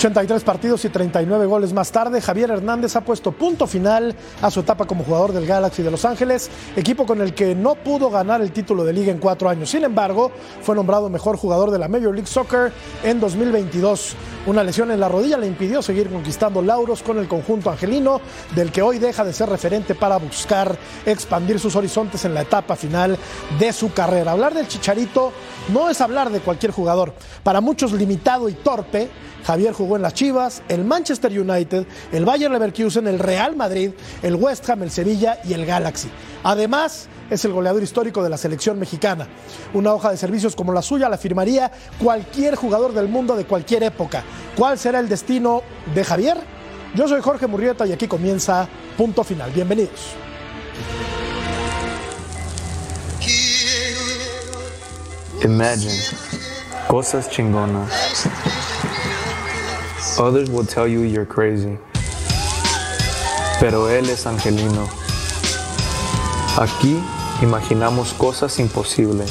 83 partidos y 39 goles más tarde, Javier Hernández ha puesto punto final a su etapa como jugador del Galaxy de Los Ángeles, equipo con el que no pudo ganar el título de liga en cuatro años. Sin embargo, fue nombrado mejor jugador de la Major League Soccer en 2022. Una lesión en la rodilla le impidió seguir conquistando lauros con el conjunto angelino, del que hoy deja de ser referente para buscar expandir sus horizontes en la etapa final de su carrera. Hablar del Chicharito no es hablar de cualquier jugador. Para muchos limitado y torpe, Javier jugó en las Chivas, el Manchester United, el Bayern Leverkusen, el Real Madrid, el West Ham, el Sevilla y el Galaxy. Además, es el goleador histórico de la selección mexicana. Una hoja de servicios como la suya la firmaría cualquier jugador del mundo de cualquier época. ¿Cuál será el destino de Javier? Yo soy Jorge Murrieta y aquí comienza Punto Final. Bienvenidos. Imagine cosas chingonas. Others will tell you you're crazy. Pero él es angelino. Aquí imaginamos cosas imposibles.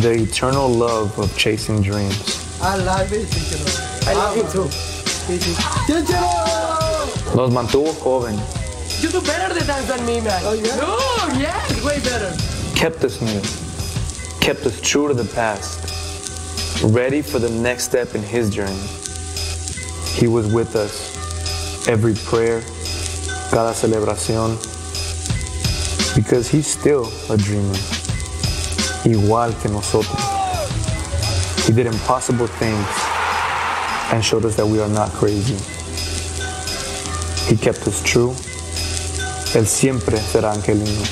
The eternal love of chasing dreams. I love it. I love it too. Nos mantuvo joven, You do better than dance than me, man. Oh, yeah? No, yes, way better. kept us new, kept us true to the past, ready for the next step in his journey. He was with us every prayer, cada celebración, because he's still a dreamer, igual que nosotros. He did impossible things and showed us that we are not crazy. He kept us true. Él siempre será angelino.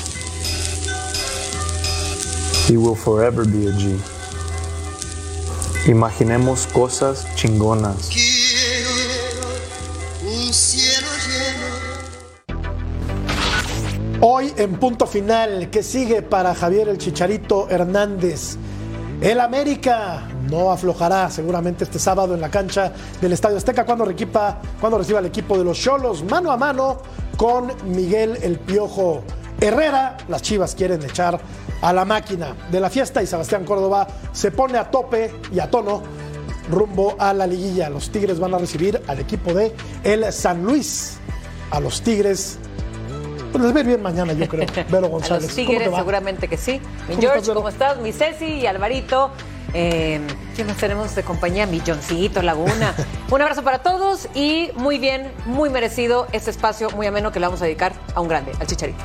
He will forever be a G. Imaginemos cosas chingonas. En punto final, ¿qué sigue para Javier el Chicharito Hernández? El América no aflojará seguramente este sábado en la cancha del Estadio Azteca cuando, requipa, cuando reciba el equipo de los Cholos mano a mano con Miguel El Piojo Herrera. Las Chivas quieren echar a la máquina de la fiesta y Sebastián Córdoba se pone a tope y a tono rumbo a la liguilla. Los Tigres van a recibir al equipo de el San Luis. A los Tigres pues les va a ir bien mañana, yo creo. Vero A González. los ¿cómo te Tigres seguramente que sí. Mi ¿Cómo George, estás? ¿cómo estás? Mi Ceci y Alvarito. Eh, ¿Quién más tenemos de compañía? Mi Johncito Laguna. Un abrazo para todos y muy bien, muy merecido este espacio muy ameno que le vamos a dedicar a un grande, al Chicharito.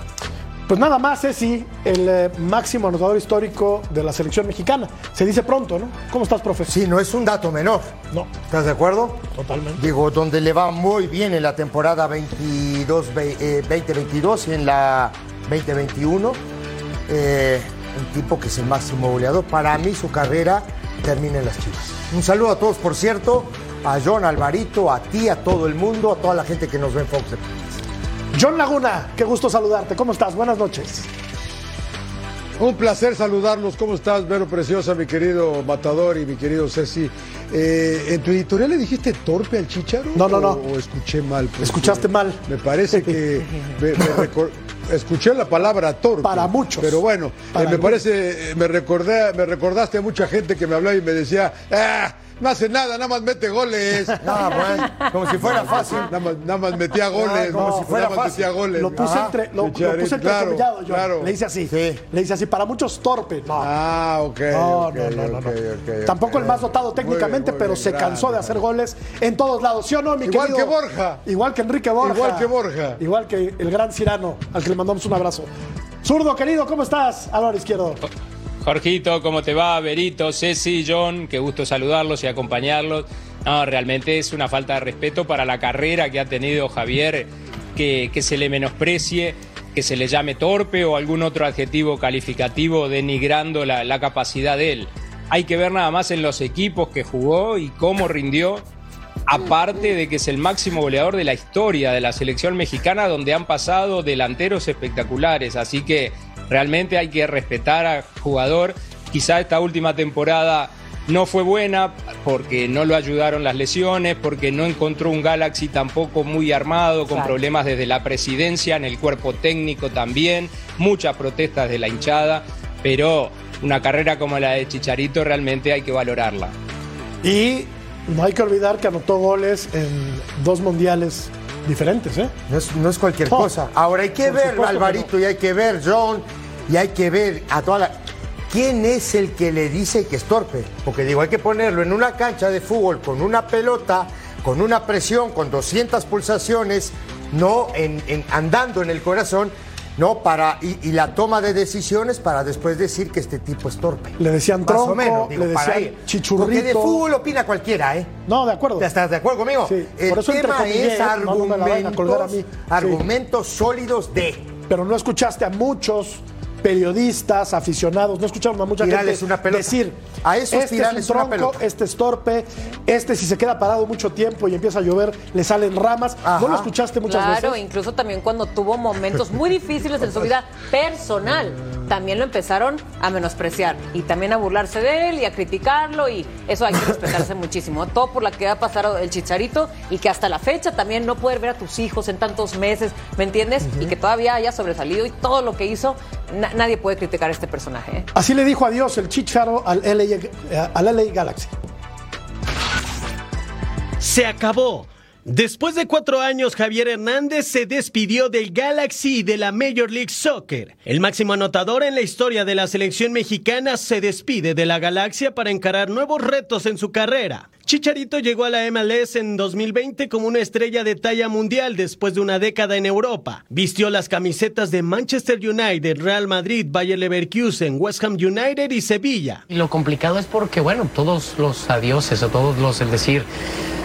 Pues nada más, Ceci, el eh, máximo anotador histórico de la selección mexicana. Se dice pronto, ¿no? ¿Cómo estás, profe? Sí, no es un dato menor. No, ¿Estás de acuerdo? totalmente. Digo, donde le va muy bien en la temporada 22, ve- eh, 2022 y en la 2021. eh, un tipo que es el máximo goleador. Para mí su carrera termina en las Chivas. Un saludo a todos, por cierto, a John, Alvarito, a ti, a todo el mundo, a toda la gente que nos ve en Fox. John Laguna, qué gusto saludarte. ¿Cómo estás? Buenas noches. Un placer saludarlos. ¿Cómo estás, Vero Preciosa, mi querido Matador y mi querido Ceci? Eh, ¿En tu editorial le dijiste torpe al chicharo? No, no, no. ¿O, o escuché mal? Porque Escuchaste mal. Me parece que me- me recor- escuché la palabra torpe. Para muchos. Pero bueno, eh, me parece, eh, me recordé, me recordaste a mucha gente que me hablaba y me decía, ah, no hace nada, nada más mete goles. No, bueno, como si fuera fácil. Nada más, nada más metía goles. como si fuera nada más fácil. metía goles. Lo puse Ajá. entre, lo, puse entre claro, John. claro. Le hice así. Sí. Le hice así. Para muchos torpe. No. Ah, ok. No, ok, no, no, no, Tampoco el más dotado Muy técnicamente, bien, muy pero bien, se cansó de hacer goles en todos lados. ¿Sí o no, mi Igual querido? que Borja. Igual que Enrique Borja. Igual que Borja. Igual que el gran Cirano, al que le mandamos un abrazo. Zurdo, querido, ¿cómo estás? Álvaro Izquierdo. Jorgito, ¿cómo te va? Berito, Ceci, John, qué gusto saludarlos y acompañarlos. No, realmente es una falta de respeto para la carrera que ha tenido Javier, que, se le menosprecie, que se le llame torpe o algún otro adjetivo calificativo denigrando la, la capacidad de él. Hay que ver nada más en los equipos que jugó y cómo rindió, aparte de que es el máximo goleador de la historia de la selección mexicana, donde han pasado delanteros espectaculares. Así que realmente hay que respetar al jugador. Quizá esta última temporada no fue buena porque no lo ayudaron las lesiones, porque no encontró un Galaxy tampoco muy armado, con Claro. problemas desde la presidencia, en el cuerpo técnico también, muchas protestas de la hinchada, pero una carrera como la de Chicharito realmente hay que valorarla. Y No hay que olvidar que anotó goles en dos mundiales diferentes, ¿eh? No es, no es cualquier No, cosa. Ahora hay que por ver, supuesto Alvarito, y hay que ver, John, y hay que ver a toda la. ¿Quién es el que le dice que es torpe? Porque digo, hay que ponerlo en una cancha de fútbol con una pelota, con una presión, con 200 pulsaciones, no en, en- andando en el corazón, no para y, y la toma de decisiones para después decir que este tipo es torpe. Le decían Más tronco, o menos, digo, le decían chichurrito. Porque de fútbol opina cualquiera, ¿eh? No, de acuerdo. ¿Estás de acuerdo conmigo? Sí, El por eso tema es ¿eh? No, no me la vayan a colgar a mí. argumentos, Sí. argumentos sólidos de. Pero no escuchaste a muchos periodistas, aficionados, no escucharon a mucha Tirarles gente una pelota. decir, A esos este es un tronco, este es torpe, este si se queda parado mucho tiempo y empieza a llover, le salen ramas. Ajá. ¿No lo escuchaste muchas Claro, veces? incluso también cuando tuvo momentos muy difíciles en su vida personal, también lo empezaron a menospreciar y también a burlarse de él y a criticarlo y eso hay que respetarse muchísimo. Todo por la que ha pasado el chicharito y que hasta la fecha también no poder ver a tus hijos en tantos meses, ¿me entiendes? Y que todavía haya sobresalido y todo lo que hizo, na- nadie puede criticar a este personaje. ¿eh? Así le dijo adiós el Chicharo al LA, eh, al LA Galaxy. Se acabó. Después de cuatro años, Javier Hernández se despidió del Galaxy y de la Major League Soccer. El máximo anotador en la historia de la selección mexicana se despide de la Galaxia para encarar nuevos retos en su carrera. Chicharito llegó a la MLS en 2020 como una estrella de talla mundial después de una década en Europa. Vistió las camisetas de Manchester United, Real Madrid, Bayer Leverkusen, West Ham United y Sevilla. Y lo complicado es porque, bueno, todos los adioses o todos los, el decir,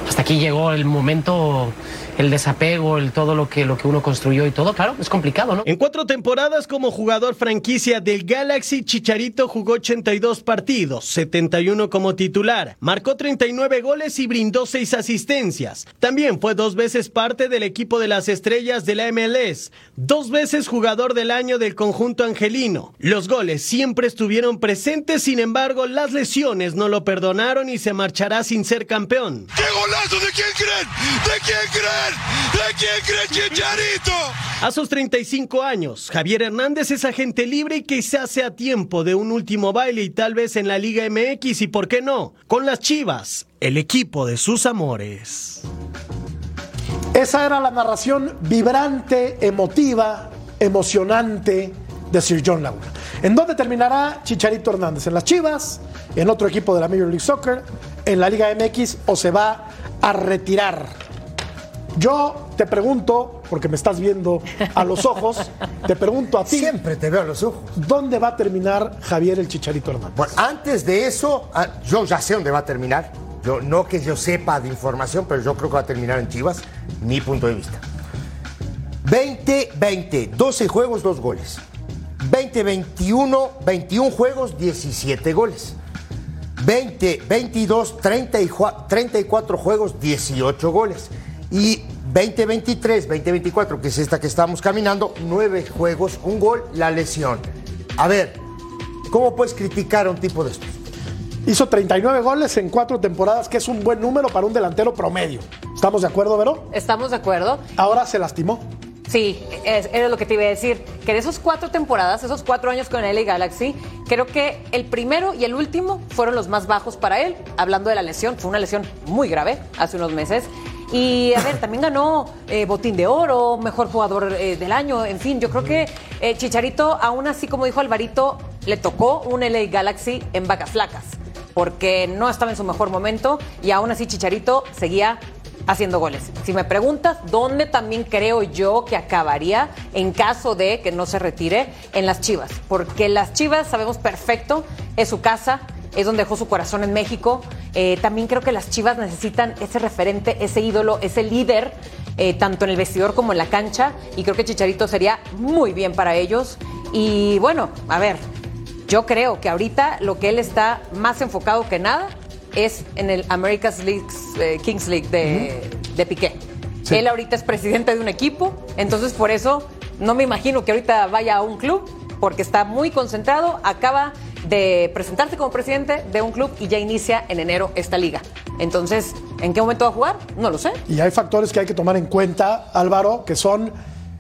hasta aquí llegó el momento, el desapego, el todo lo que, lo que uno construyó y todo, claro, es complicado, ¿no? En cuatro temporadas como jugador franquicia del Galaxy, Chicharito jugó 82 partidos, 71 como titular, marcó 39 goles y brindó 6 asistencias. También fue dos veces parte del equipo de las estrellas de la MLS, dos veces jugador del año del conjunto angelino. Los goles siempre estuvieron presentes, sin embargo, las lesiones no lo perdonaron y se marchará sin ser campeón. ¡Qué golazo! ¿De quién creen? ¿De quién creen? ¿De quién creen, Chicharito? A sus 35 años, Javier Hernández es agente libre y quizás sea tiempo de un último baile y tal vez en la Liga MX y por qué no, con las Chivas, el equipo de sus amores. Esa era la narración vibrante, emotiva, emocionante de Sir John Laguna. ¿En dónde terminará Chicharito Hernández? ¿En las Chivas? ¿En otro equipo de la Major League Soccer? ¿En la Liga MX? ¿O se va a retirar? Yo te pregunto, porque me estás viendo a los ojos, te pregunto a ti. Siempre te veo a los ojos. ¿Dónde va a terminar Javier el Chicharito Hernández? Bueno, antes de eso, ah, yo ya sé dónde va a terminar. Yo, no que yo sepa de información, pero yo creo que va a terminar en Chivas, mi punto de vista. 20-20, 12 juegos, 2 goles. 20-21, 21 juegos, 17 goles. 20-22, 34 juegos, 18 goles. Y 20-23, 20-24, que es esta que estamos caminando, 9 juegos, un gol, la lesión. A ver, ¿cómo puedes criticar a un tipo de estos? Hizo 39 goles en cuatro temporadas, que es un buen número para un delantero promedio. ¿Estamos de acuerdo, Vero? ¿Estamos de acuerdo? Ahora se lastimó. Sí, es, era lo que te iba a decir. Que de esos cuatro temporadas, esos cuatro años con el LA Galaxy, creo que el primero y el último fueron los más bajos para él. Hablando de la lesión, fue una lesión muy grave hace unos meses. Y a ver, también ganó eh, botín de oro, mejor jugador eh, del año. En fin, yo creo que eh, Chicharito, aún así, como dijo Alvarito, le tocó un LA Galaxy en vacas flacas. Porque no estaba en su mejor momento y aún así Chicharito seguía haciendo goles. Si me preguntas dónde también creo yo que acabaría en caso de que no se retire, en las Chivas. Porque las Chivas sabemos perfecto, es su casa, es donde dejó su corazón en México. Eh, también creo que las Chivas necesitan ese referente, ese ídolo, ese líder, eh, tanto en el vestidor como en la cancha. Y creo que Chicharito sería muy bien para ellos. Y bueno, a ver, yo creo que ahorita lo que él está más enfocado que nada es en el America's League, eh, Kings League de, de Piqué. Sí. Él ahorita es presidente de un equipo, entonces por eso no me imagino que ahorita vaya a un club, porque está muy concentrado, acaba de presentarse como presidente de un club y ya inicia en enero esta liga. Entonces, ¿en qué momento va a jugar? No lo sé. Y hay factores que hay que tomar en cuenta, Álvaro, que son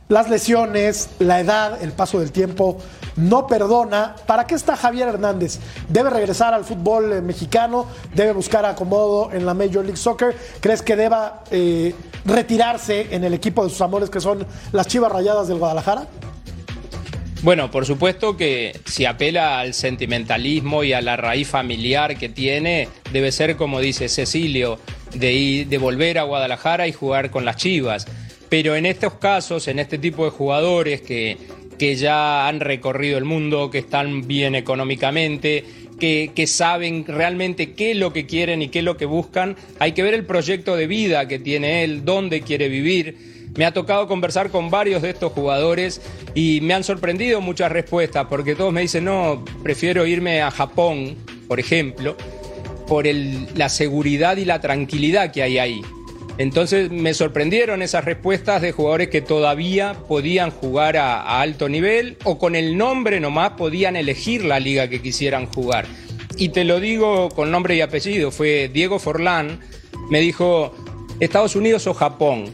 las lesiones, la edad, el paso del tiempo no perdona. ¿Para qué está Javier Hernández? ¿Debe regresar al fútbol eh, mexicano? ¿Debe buscar acomodo en la Major League Soccer? ¿Crees que deba eh, retirarse en el equipo de sus amores que son las Chivas Rayadas del Guadalajara? Bueno, por supuesto que si apela al sentimentalismo y a la raíz familiar que tiene, debe ser como dice Cecilio, de, ir- de volver a Guadalajara y jugar con las Chivas. Pero en estos casos, en este tipo de jugadores que, que ya han recorrido el mundo, que están bien económicamente, que, que saben realmente qué es lo que quieren y qué es lo que buscan, hay que ver el proyecto de vida que tiene él, dónde quiere vivir. Me ha tocado conversar con varios de estos jugadores y me han sorprendido muchas respuestas, porque todos me dicen, no, prefiero irme a Japón, por ejemplo, por la seguridad y la tranquilidad que hay ahí. Entonces me sorprendieron esas respuestas de jugadores que todavía podían jugar a, a alto nivel o con el nombre nomás podían elegir la liga que quisieran jugar. Y te lo digo con nombre y apellido, fue Diego Forlán, me dijo Estados Unidos o Japón.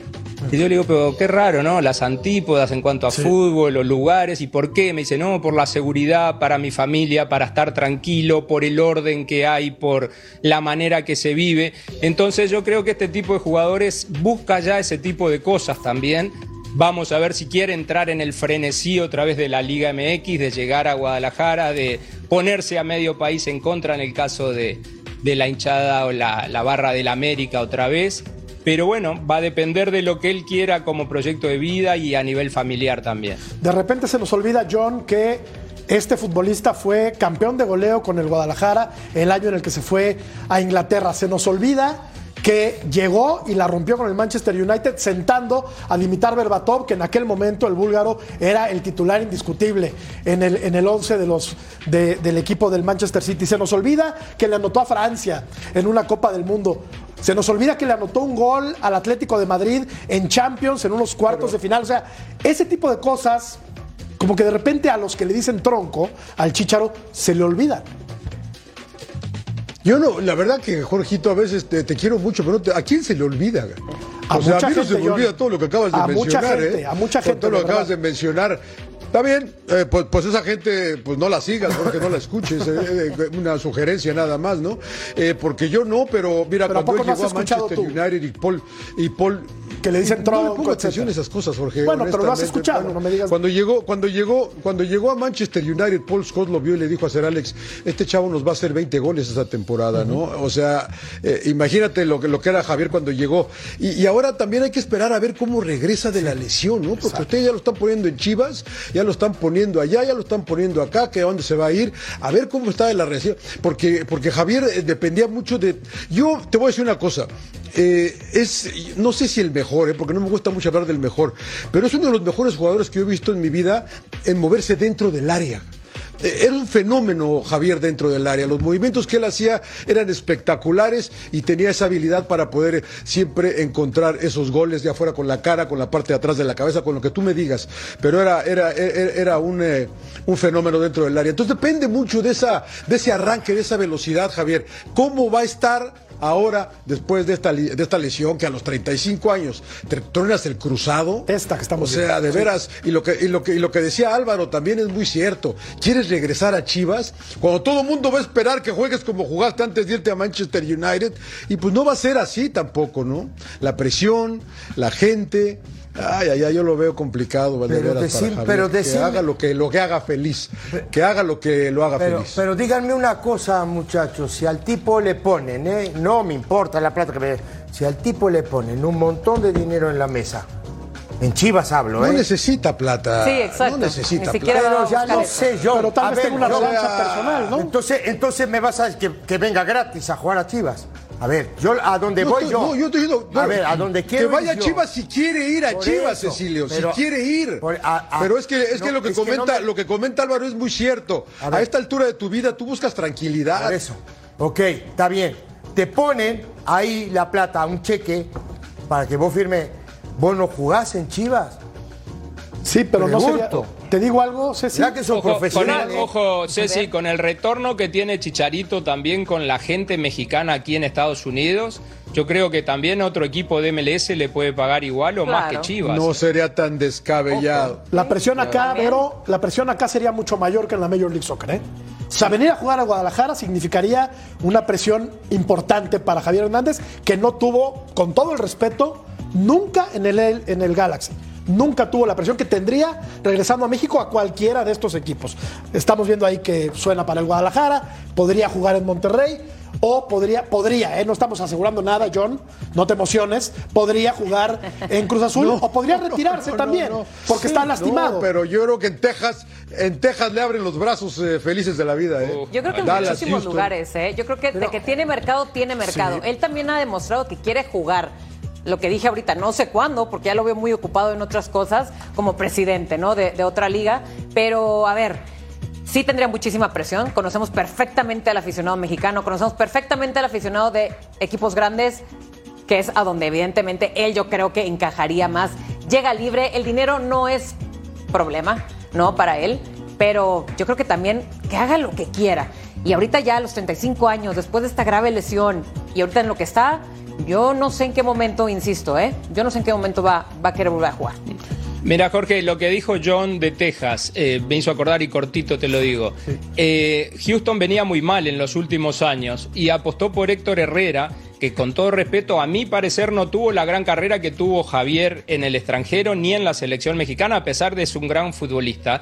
Y yo le digo, pero qué raro, ¿no? Las antípodas en cuanto a fútbol, los lugares, ¿y por qué? Me dice, no, por la seguridad para mi familia, para estar tranquilo, por el orden que hay, por la manera que se vive. Entonces yo creo que este tipo de jugadores busca ya ese tipo de cosas también. Vamos a ver si quiere entrar en el frenesí otra vez de la Liga MX, de llegar a Guadalajara, de ponerse a medio país en contra en el caso de, de la hinchada o la, la barra del América otra vez. Pero bueno, va a depender de lo que él quiera como proyecto de vida y a nivel familiar también. De repente se nos olvida, John, que este futbolista fue campeón de goleo con el Guadalajara el año en el que se fue a Inglaterra. Se nos olvida que llegó y la rompió con el Manchester United sentando a Dimitar Berbatov, que en aquel momento el búlgaro era el titular indiscutible en el, en el 11 de los, de- del equipo del Manchester City. Se nos olvida que le anotó a Francia en una Copa del Mundo. Se nos olvida que le anotó un gol al Atlético de Madrid en Champions, en unos cuartos de final. O sea, ese tipo de cosas, como que de repente a los que le dicen tronco, al chicharo, se le olvidan. Yo no, la verdad que Jorgito, a veces te, te quiero mucho, pero te- ¿a quién se le olvida? A o sea, mucha a mí no se me olvida todo lo que acabas de A mucha gente, ¿eh? a mucha Con gente, Todo lo que acabas de mencionar. Está bien, eh, pues, pues esa gente, pues no la sigas, porque no la escuches, eh, eh, una sugerencia nada más, ¿no? Eh, porque yo no, pero mira, Pero ¿a cuando él no llegó a Manchester tú? United y Paul, y Paul Que le dicen no tronco, le pongo atención a esas cosas, Jorge. Bueno, pero lo has escuchado, Bueno, no me digas- Cuando llegó, cuando llegó, cuando llegó a Manchester United, Paul Scott lo vio y le dijo a Sir Alex, este chavo nos va a hacer 20 goles esta temporada, ¿no? O sea, eh, imagínate lo que, lo que era Javier cuando llegó. Y, y ahora también hay que esperar a ver cómo regresa de la lesión, ¿no? Porque ustedes ya lo están poniendo en Chivas, ya lo están poniendo allá, ya lo están poniendo acá, que a dónde se va a ir, a ver cómo está la reacción. Porque, porque Javier eh, dependía mucho de. Yo te voy a decir una cosa. eh, es, no sé si el mejor, eh, porque no me gusta mucho hablar del mejor, pero es uno de los mejores jugadores que yo he visto en mi vida en moverse dentro del área. Eh, Era un fenómeno Javier dentro del área. Los movimientos que él hacía eran espectaculares y tenía esa habilidad para poder siempre encontrar esos goles de afuera con la cara, con la parte de atrás de la cabeza, con lo que tú me digas. Pero era, era, era, era un, eh, un fenómeno dentro del área. Entonces depende mucho de, esa, de ese arranque, de esa velocidad, Javier. ¿Cómo va a estar? Ahora, después de esta, de esta lesión, que a los 35 años te truenas el cruzado. Esta que estamos O sea, viendo, de veras, y lo, que, y, lo que, y lo que decía Álvaro también es muy cierto. ¿Quieres regresar a Chivas? Cuando todo el mundo va a esperar que juegues como jugaste antes de irte a Manchester United. Y pues no va a ser así tampoco, ¿no? La presión, la gente. Ay, ay, ay, yo lo veo complicado, Pero Valdeveras, decir- para Javier. pero que haga lo que, lo que haga feliz. Que haga lo que lo haga Pero, feliz. pero díganme una cosa, muchachos, si al tipo le ponen, ¿eh? no me importa la plata que me... Si al tipo le ponen un montón de dinero en la mesa, en Chivas hablo, no ¿eh? necesita plata. Sí, exacto. No necesita Ni siquiera plata. Pero ya eso. sé yo. Pero tal A vez tenga una yo- personal, ¿no? Entonces, entonces me vas a decir que, que venga gratis a jugar a Chivas. A ver, yo a donde voy estoy- yo. no, yo estoy diciendo, a ver, a donde quiero Que vaya ir a yo. Chivas si quiere ir a Por Chivas, eso, Cecilio. pero- si quiere ir. por- a- a- pero es que, es que lo que es que no comenta, me- lo que comenta Álvaro es muy cierto. A esta altura de tu vida tú buscas tranquilidad. Por eso. Ok, está bien. Te ponen ahí la plata, un cheque, para que vos firmes. ¿Vos no jugás en Chivas? Sí, pero no sería. Te digo algo, Ceci. Ya que son Ojo, con profesionales. el, ojo, Ceci, con el retorno que tiene Chicharito también con la gente mexicana aquí en Estados Unidos, yo creo que también otro equipo de MLS le puede pagar igual o más que. Chivas. No sería tan descabellado. La presión acá, pero la presión acá sería mucho mayor que en la Major League Soccer, ¿eh? O sea, venir a jugar a Guadalajara significaría una presión importante para Javier Hernández, que no tuvo, con todo el respeto, nunca en el, en el Galaxy. Nunca tuvo la presión que tendría regresando a México a cualquiera de estos equipos. Estamos viendo ahí que suena para el Guadalajara, podría jugar en Monterrey o podría, podría, ¿eh? no estamos asegurando nada, John, no te emociones, podría jugar en Cruz Azul No, o podría no, retirarse no, también, no. porque Sí, está lastimado. No, pero yo creo que en Texas, en Texas le abren los brazos eh, felices de la vida. ¿eh? Yo creo que en Dallas, muchísimos Houston. lugares, ¿eh? Yo creo que de que tiene mercado, tiene mercado. Sí. Él también ha demostrado que quiere jugar. Lo que dije ahorita, no sé cuándo, porque ya lo veo muy ocupado en otras cosas, como presidente, ¿no? De, otra liga. Pero, a ver, sí tendría muchísima presión. Conocemos perfectamente al aficionado mexicano, conocemos perfectamente al aficionado de equipos grandes, que es a donde evidentemente él yo creo que encajaría más. Llega libre, el dinero no es problema, ¿no? Para él, pero yo creo que también que haga lo que quiera. Y ahorita ya a los 35 años, después de esta grave lesión, y ahorita en lo que está, yo no sé en qué momento, insisto, ¿eh? Yo no sé en qué momento va, va a querer volver a jugar. Mira, Jorge, lo que dijo John de Texas eh, me hizo acordar y cortito te lo digo. Eh, Houston venía muy mal en los últimos años y apostó por Héctor Herrera, que con todo respeto, a mi parecer, no tuvo la gran carrera que tuvo Javier en el extranjero ni en la selección mexicana, a pesar de ser un gran futbolista.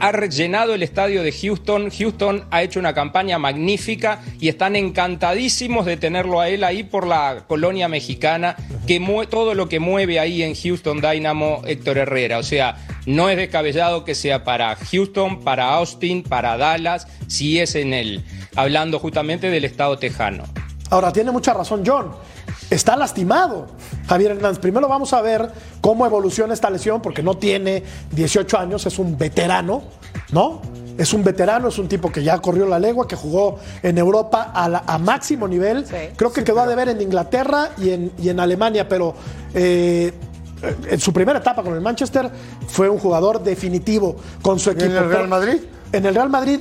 Ha llenado el estadio de Houston. Houston ha hecho una campaña magnífica y están encantadísimos de tenerlo a él ahí por la colonia mexicana, que todo lo que mueve ahí en Houston Dynamo Héctor Herrera. O sea, no es descabellado que sea para Houston, para Austin, para Dallas, si es en él, hablando justamente del estado tejano. Ahora, tiene mucha razón John. Está lastimado Javier Hernández. Primero vamos a ver cómo evoluciona esta lesión, porque no tiene 18 años, es un veterano, ¿no? Es un veterano, es un tipo que ya corrió la legua, que jugó en Europa a, la- a máximo nivel. Sí. Creo que quedó a deber en Inglaterra y en, y en Alemania, pero eh, en su primera etapa con el Manchester fue un jugador definitivo con su en equipo. el Real Madrid? En el Real Madrid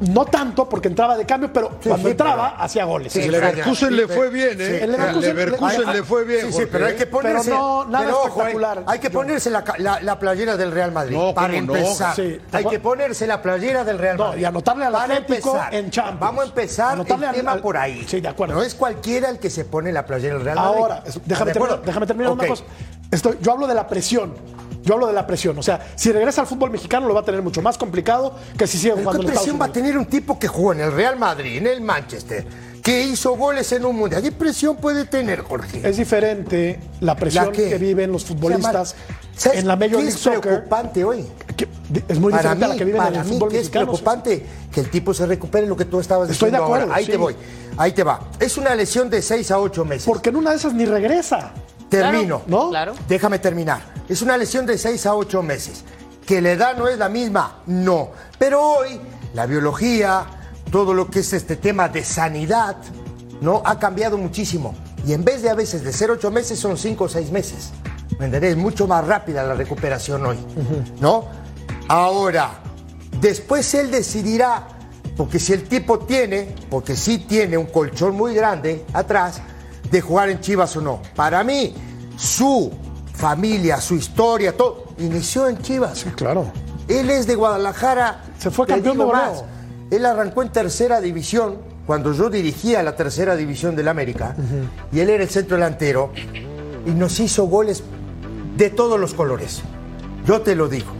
no tanto porque entraba de cambio, pero cuando sí, entraba pero- hacía goles. Sí, El Leverkusen le fue bien, ¿eh? El El Leverkusen- le fue bien. Sí, sí, pero hay ¿eh? que ponerse. Pero no, nada pero ojo, espectacular. eh, hay que ponerse la, la- la playera del Real Madrid. No, para ¿cómo no? empezar. Sí. Hay que ponerse la playera del Real No, Madrid. y anotarle al Para Atlético empezar. en Champions. Vamos a empezar Anotarle el al- tema al- por ahí. Sí, de acuerdo. No es cualquiera el que se pone la playera del Real Madrid. Ahora, déjame, ¿De terminar, déjame terminar una Ok. cosa. Estoy- yo hablo de la presión. Yo hablo de la presión. O sea, si regresa al fútbol mexicano lo va a tener mucho más complicado que si sigue ¿Pero jugando ¿Qué en presión va a tener un tipo que jugó en el Real Madrid, en el Manchester, que hizo goles en un mundial? ¿Qué presión puede tener, Jorge? Es diferente la presión que viven los futbolistas ¿Sabes en la Major League es Soccer. preocupante hoy? que es muy para diferente mí, a la que viven en el mí fútbol que es mexicano. preocupante que el tipo se recupere lo que tú estabas Estoy de diciendo acuerdo, ahora. Ahí sí. te voy, ahí te va. Es una lesión de 6 a 8 meses. Porque en una de esas ni regresa. Termino. ¿No? Claro. Déjame terminar. Es una lesión de 6 a 8 meses. ¿Que la edad no es la misma? No. Pero hoy la biología, todo lo que es este tema de sanidad, ¿no? Ha cambiado muchísimo. Y en vez de a veces de ser 8 meses, son 5 o 6 meses. ¿Me entendés? Mucho más rápida la recuperación hoy. ¿No? Ahora, después él decidirá, porque si el tipo tiene, porque sí tiene un colchón muy grande atrás, de jugar en Chivas o no. Para mí, su familia, su historia, todo, inició en Chivas. Claro. Él es de Guadalajara. Se fue campeón de más, Él arrancó en tercera división cuando yo dirigía la tercera división del América y él era el centro delantero y nos hizo goles de todos los colores. Yo te lo digo.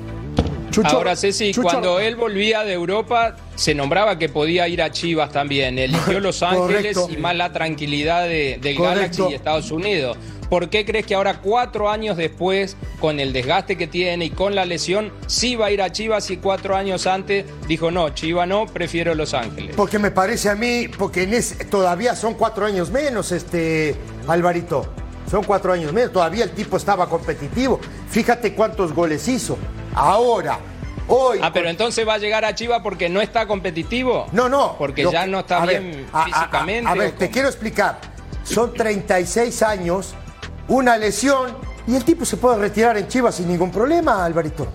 Chucho, Ahora, Ceci, Chucho- cuando él volvía de Europa, se nombraba que podía ir a Chivas también. Eligió Los Ángeles Correcto. y más la tranquilidad de- del Correcto. Galaxy y Estados Unidos. ¿Por qué crees que ahora, cuatro años después, con el desgaste que tiene y con la lesión, sí va a ir a Chivas y cuatro años antes dijo no, Chivas no, prefiero Los Ángeles? Porque me parece a mí, porque en ese- todavía son cuatro años menos, este Alvarito. Son cuatro años menos. Todavía el tipo estaba competitivo. Fíjate cuántos goles hizo. Ahora, hoy. Ah, pero entonces va a llegar a Chivas porque no está competitivo. No, no. Porque Lo ya que- no está ver, bien a- a- a- físicamente. A, ver, ¿o te quiero explicar. Son 36 años, una lesión Y el tipo se puede retirar en Chivas sin ningún problema, Alvarito.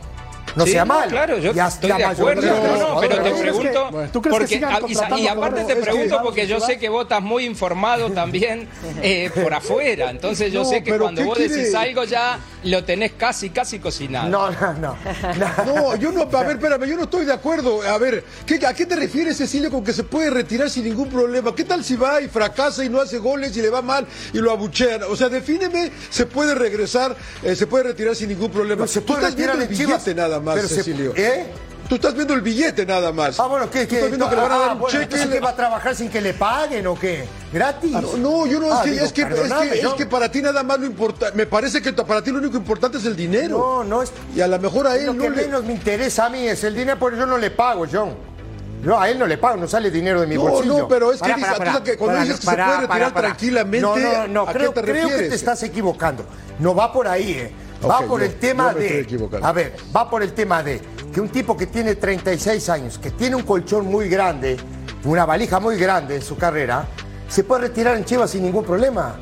No Sí, sea no, mal. Claro, yo Ya estoy de acuerdo. No, no, pero te pregunto. Bueno, ¿tú crees que porque, sigan y, aparte te pregunto porque yo sé que vos estás muy informado también eh, por afuera. Entonces yo No, sé que cuando ¿qué vos quiere? decís algo ya lo tenés casi, casi cocinado. No, no, no. No, yo no, a ver, espérame, yo no estoy de acuerdo. A ver, ¿qué- ¿a qué te refieres, Cecilio, con que se puede retirar sin ningún problema? ¿Qué tal si va y fracasa y no hace goles y le va mal y lo abuchean? O sea, defíneme, se puede regresar, eh, se puede retirar sin ningún problema. No, se Tú puede estás retirar viendo el Chivas, billete nada más, se- Cecilio. ¿eh? Tú estás viendo el billete nada más. Ah, bueno, ¿qué? Tú qué? estás viendo que le van a Ah, dar un bueno, cheque. ¿qué va a trabajar sin que le paguen o qué? ¿Gratis? Ah, No, no, yo no, Ah, es, que, digo, es, que, es, que, es que para ti nada más lo importa. Me parece que para ti lo único importante es el dinero. No, no es. Y a lo mejor a él Lo no que le- menos me interesa a mí es el dinero, por eso no le pago, John. Yo a él no le pago, no sale dinero de mi No, bolsillo. no, pero es que tú sabes pará, que cuando dices que se puede retirar tranquilamente, No, no, no, ¿a qué creo, te creo que te estás equivocando. No va por ahí, ¿eh? Va por yo- el tema de. A ver, va por el tema de que un tipo que tiene 36 años, que tiene un colchón muy grande, una valija muy grande en su carrera, se puede retirar en Chivas sin ningún problema.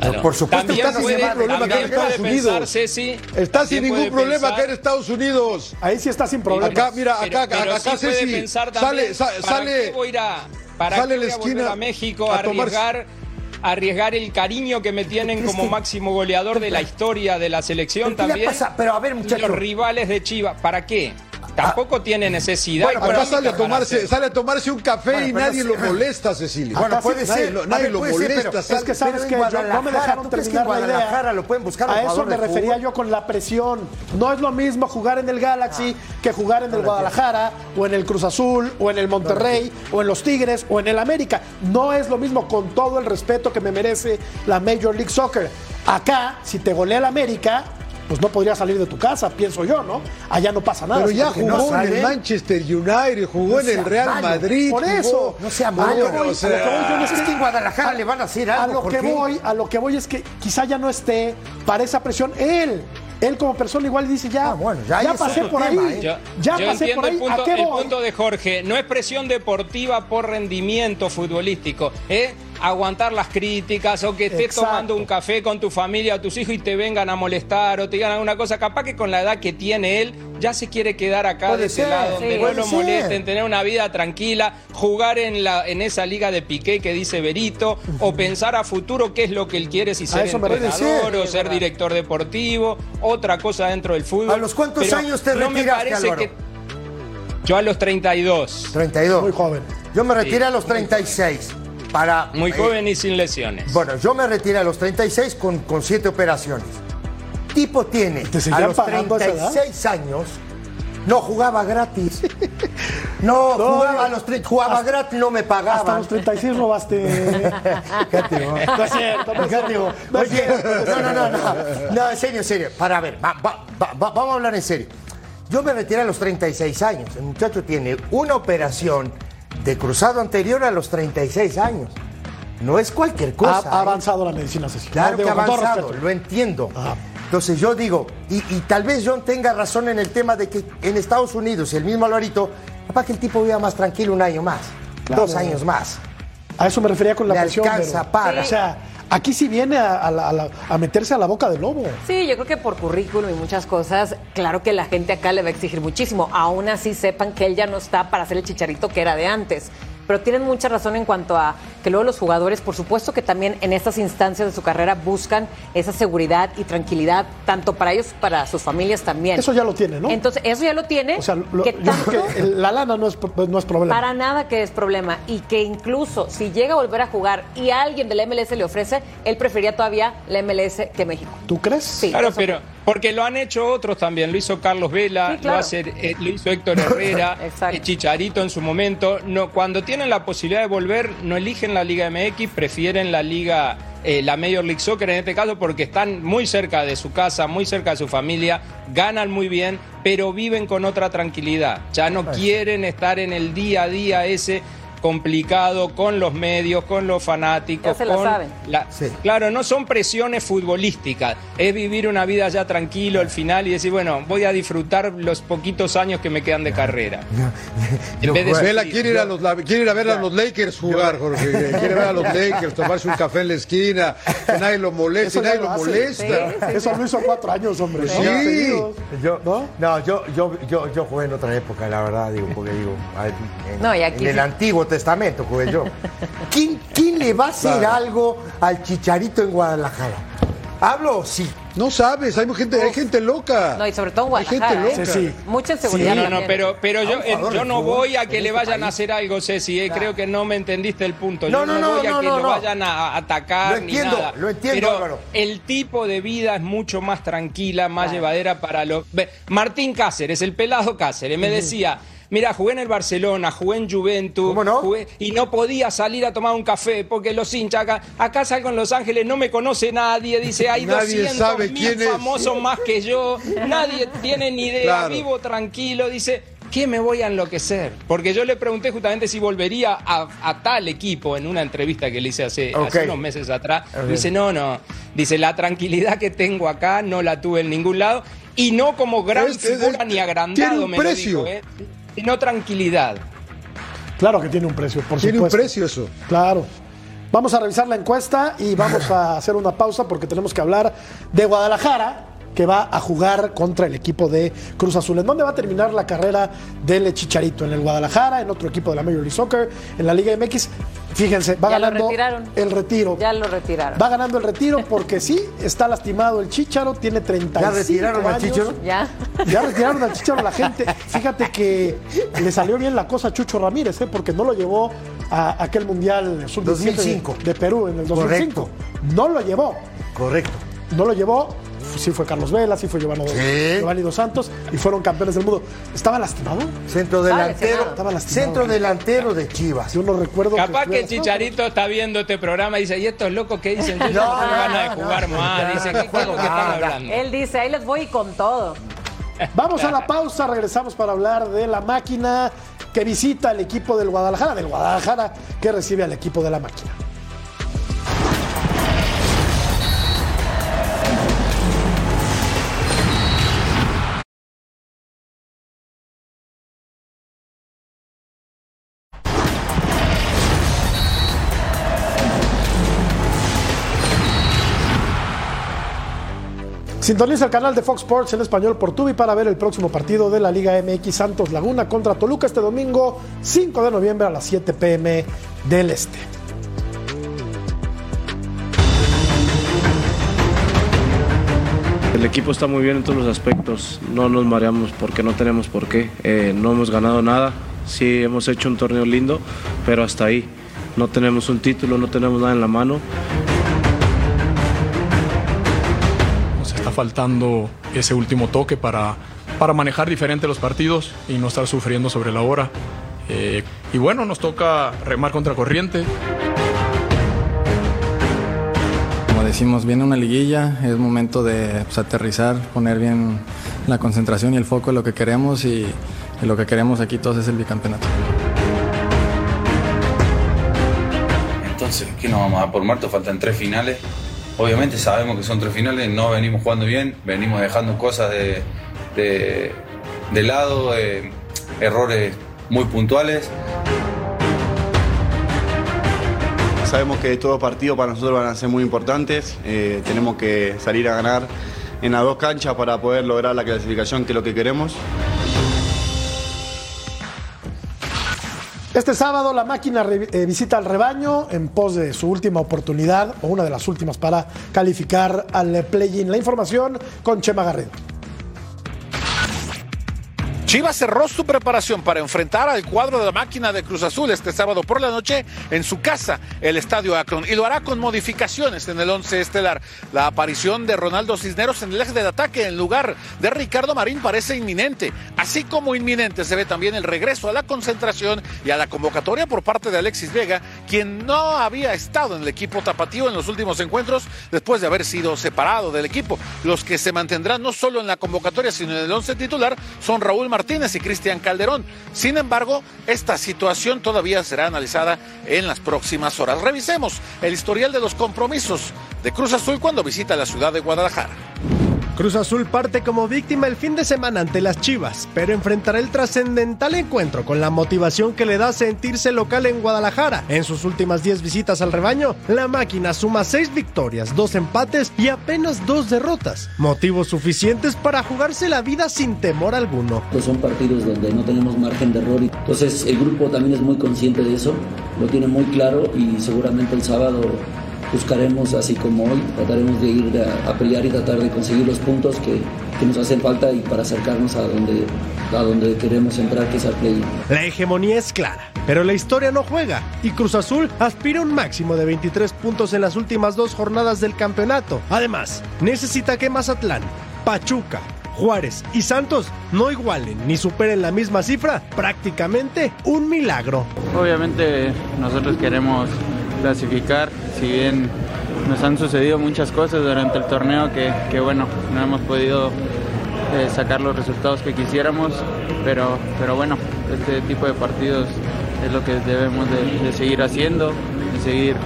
Claro. Por supuesto, también puede, se va- problema acá en Estados pensar, Unidos. Ceci. Está sin ningún problema pensar- acá en Estados Unidos. Ahí sí está sin problema. Acá, mira, Pero- acá, pero acá, sí puede Ceci, pensar sale, también, sa- ¿para sale, qué voy a ir a, para sale qué la voy a volver esquina a México a, arriesgar arriesgar el cariño que me tienen como máximo goleador de la historia de la selección ¿Pero qué le también. pasa? Pero a ver, y muchacho. los rivales de Chivas, ¿para qué? Tampoco tiene necesidad. Bueno, acá económica sale a tomarse, sale a tomarse un café Bueno, y pero nadie sí. lo molesta, Cecilio. Bueno, Acá puede sí, ser. nadie lo- nadie ver, ser, molesta, pero- sale- Es que sabes pero en que no me dejaron ¿tú crees que terminar la idea. Guadalajara lo pueden buscar A eso me refería yo con la presión. No es lo mismo jugar en el Galaxy que jugar en el Guadalajara o en el Cruz Azul o en el Monterrey o en los Tigres o en el América. No es lo mismo con todo el respeto que me merece la Major League Soccer. Acá, si te golea el América, pues no podría salir de tu casa, pienso yo, ¿no? Allá no pasa nada. Pero ya jugó no en sale. el Manchester United, jugó No en el Real malo. Madrid. Por jugó- eso. No sea A lo que malo. voy- o a lo sea, que voy yo no Es que en Guadalajara le van a hacer A algo. lo ¿por que qué? voy, a lo que voy es que quizá ya no esté para esa presión él. Él como persona igual dice ya, Ah, bueno, ya pasé por tema, ahí, ¿eh? Yo, ya yo pasé entiendo por ahí, el punto, ¿a qué el voy? punto de Jorge. No es presión deportiva por rendimiento futbolístico. Es aguantar las críticas o que estés Exacto. tomando un café con tu familia o tus hijos y te vengan a molestar o te digan alguna cosa. Capaz que con la edad que tiene él ya se quiere quedar acá Puede de ese ser, lado donde sí. no lo molesten, tener una vida tranquila, jugar en, la, en esa liga de Piqué que dice Berito o pensar a futuro qué es lo que él quiere, si ser entrenador ser, o ser director deportivo, otra cosa dentro del fútbol. ¿A los cuántos Pero años te no me retiraste, parece que yo a los 32. 32. Muy joven. Yo me retiré Sí. a los 36. Para, Muy eh, joven y sin lesiones. Bueno, yo me retiré a los 36 con, con siete operaciones. Tipo tiene ¿Te a los pagando a esa edad? 36 años, no jugaba gratis. No, No, jugaba a los 30, jugaba gratis, no me pagaban. Hasta los 36 robaste. No es cierto, no. No es Oye, cierto. no, no, no, no. No, en serio, en serio. Para ver, va- va- va- va- vamos a hablar en serio. Yo me retiré a los 36 años. El muchacho tiene una operación de cruzado anterior a los 36 años. No es cualquier cosa. ha ¿eh? avanzado la medicina, Cecilia. Claro que Digo, ha avanzado, lo entiendo. Ajá. Entonces yo digo, y, y tal vez John tenga razón en el tema de que en Estados Unidos, el mismo Alvarito, capaz que el tipo viva más tranquilo un año más, Claro. dos años más. A eso me refería con la Le presión. alcanza pero- para. O sea, aquí sí viene a, a meterse a la boca del lobo. Sí, yo creo que por currículum y muchas cosas, claro que la gente acá le va a exigir muchísimo. Aún así sepan que él ya no está para hacer el chicharito que era de antes. Pero tienen mucha razón en cuanto a que luego los jugadores, por supuesto que también en estas instancias de su carrera buscan esa seguridad y tranquilidad, tanto para ellos, para sus familias también. Eso ya lo tiene, ¿no? Entonces, eso ya lo tiene. O sea, lo- que yo creo tanto- que la lana no es, no es problema. para nada que es problema. Y que incluso si llega a volver a jugar y alguien del MLS le ofrece, él preferiría todavía la MLS que México. ¿Tú crees? Sí. Claro, pero porque lo han hecho otros también. Lo hizo Carlos Vela, Sí, claro. lo, hace, eh, lo hizo Héctor Herrera, eh, Chicharito en su momento. No, cuando tienen la posibilidad de volver, no eligen la Liga MX, prefieren la Liga, eh, la Major League Soccer en este caso, porque están muy cerca de su casa, muy cerca de su familia, ganan muy bien, pero viven con otra tranquilidad. Ya no quieren estar en el día a día ese complicado con los medios, con los fanáticos. Ya se la con saben. la- Claro, no son presiones futbolísticas, es vivir una vida ya tranquilo al final y decir, bueno, voy a disfrutar los poquitos años que me quedan de carrera. En vez de Vela quiere ir, a los, la- quiere ir a ver a los Lakers jugar, Jorge. Quiere ver a los Lakers, tomarse un café en la esquina, que nadie lo moleste, Eso nadie lo molesta. Eso lo hizo cuatro años, hombre. ¿no? sí. Seguidos. Yo, ¿No? yo, yo, yo, yo jugué en otra época, la verdad, digo, porque digo, en, No, y aquí en el. Antiguo Testamento jugué yo. ¿Quién, quién le va a hacer Claro. algo al Chicharito en Guadalajara? ¿Hablo? Sí. No sabes, hay gente, hay gente loca. No, y sobre todo en Hay gente Guadalajara. loca. ¿eh? Sí, sí. Mucha inseguridad. No, no, también. pero, pero yo, eh, yo no voy a que le este vayan a hacer algo, Ceci. eh, Creo que no me entendiste el punto. No, yo no, no, no, voy a no, que no, lo no. vayan a atacar Lo ni entiendo, nada. lo entiendo, pero Álvaro. el tipo de vida es mucho más tranquila, más llevadera para los... Ve, Martín Cáceres, el pelado Cáceres, me decía... Mira, jugué en el Barcelona, jugué en Juventus, jugué- y no podía salir a tomar un café porque los hinchas acá, acá salgo en Los Ángeles, no me conoce nadie, dice, hay Nadie 200 sabe mil quién es. famosos más que yo, nadie tiene ni idea, Claro. vivo tranquilo, dice, ¿qué me voy a enloquecer? Porque yo le pregunté justamente si volvería a, a tal equipo en una entrevista que le hice hace, unos meses atrás. Dice, no, no, dice, la tranquilidad que tengo acá no la tuve en ningún lado y no como gran Es- es- figura ni agrandado, tiene un me lo precio. dijo, ¿eh? Sino tranquilidad. Claro que tiene un precio, por Tiene un supuesto. precio eso. Claro. Vamos a revisar la encuesta y vamos a hacer una pausa porque tenemos que hablar de Guadalajara, que va a jugar contra el equipo de Cruz Azul. ¿En dónde va a terminar la carrera del Chicharito? ¿En el Guadalajara? ¿En otro equipo de la Major League Soccer? ¿En la Liga MX? Fíjense, va Ya lo ganando retiraron. el retiro. Ya lo retiraron. Va ganando el retiro porque sí, está lastimado el Chicharo, tiene 35 ¿Ya retiraron al años. Chícharo? Ya. Ya retiraron al Chicharo la gente. Fíjate que le salió bien la cosa a Chucho Ramírez, ¿eh? porque no lo llevó a aquel Mundial sub 2005. de Perú en el 2005. No lo llevó. Correcto. No lo llevó. Sí fue Carlos Vela, sí fue Giovanni, Giovanni Dos Santos y fueron campeones del mundo. ¿Estaba lastimado? Centro delantero. Estaba lastimado. Centro delantero de Chivas. Yo no recuerdo. Capaz que Chicharito está viendo este programa y dice, ¿y estos locos qué dicen? Yo ya no, tengo ganas de jugar más. Dice, ¿qué, qué es lo que están hablando? Él dice, ahí les voy con todo. Vamos a la pausa, regresamos para hablar de la máquina que visita el equipo del Guadalajara, del Guadalajara que recibe al equipo de la máquina. Sintoniza el canal de Fox Sports en español por Tubi para ver el próximo partido de la Liga MX Santos Laguna contra Toluca este domingo 5 de noviembre a las 7 pm del Este. El equipo está muy bien en todos los aspectos, no nos mareamos porque no tenemos por qué, Eh, no hemos ganado nada, sí hemos hecho un torneo lindo, pero hasta ahí, no tenemos un título, no tenemos nada en la mano. Está faltando ese último toque para, para manejar diferente los partidos y no estar sufriendo sobre la hora. Eh, y bueno, nos toca remar contra corriente. Como decimos, viene una liguilla, es momento de pues, aterrizar, poner bien la concentración y el foco en lo que queremos y, y lo que queremos aquí todos es el bicampeonato. Entonces, ¿qué nos vamos a dar por muerto? Faltan tres finales. Obviamente sabemos que son tres finales, no venimos jugando bien, venimos dejando cosas de, de- lado, eh, errores muy puntuales. Sabemos que todos los partidos para nosotros van a ser muy importantes. eh, tenemos que salir a ganar en las dos canchas para poder lograr la clasificación, que es lo que queremos. Este sábado la máquina eh, visita al rebaño en pos de su última oportunidad o una de las últimas para calificar al play-in. La información con Chema Garrido. Chivas cerró su preparación para enfrentar al cuadro de la máquina de Cruz Azul este sábado por la noche en su casa, el Estadio Akron, y lo hará con modificaciones en el once estelar. La aparición de Ronaldo Cisneros en el eje del ataque en lugar de Ricardo Marín parece inminente, así como inminente se ve también el regreso a la concentración y a la convocatoria por parte de Alexis Vega, quien no había estado en el equipo tapatío en los últimos encuentros después de haber sido separado del equipo. Los que se mantendrán no solo en la convocatoria, sino en el once titular son Raúl Martínez Martínez y Cristian Calderón. Sin embargo, esta situación todavía será analizada en las próximas horas. Revisemos el historial de los compromisos de Cruz Azul cuando visita la ciudad de Guadalajara. Cruz Azul parte como víctima el fin de semana ante las Chivas, pero enfrentará el trascendental encuentro con la motivación que le da sentirse local en Guadalajara. En sus últimas 10 visitas al rebaño, la máquina suma 6 victorias, 2 empates y apenas 2 derrotas. Motivos suficientes para jugarse la vida sin temor alguno. Pues son partidos donde no tenemos margen de error. Entonces el grupo también es muy consciente de eso, lo tiene muy claro y seguramente el sábado buscaremos, así como hoy, trataremos de ir a, a pelear y tratar de conseguir los puntos que, que nos hacen falta y para acercarnos a donde, a donde queremos entrar, que es al play. La hegemonía es clara, pero la historia no juega y Cruz Azul aspira a un máximo de 23 puntos en las últimas dos jornadas del campeonato. Además, necesita que Mazatlán, Pachuca, Juárez y Santos no igualen ni superen la misma cifra, prácticamente un milagro. Obviamente nosotros queremos clasificar, si bien nos han sucedido muchas cosas durante el torneo que, que bueno, no hemos podido eh, sacar los resultados que quisiéramos, pero, pero bueno, este tipo de partidos es lo que debemos de, seguir haciendo, de seguir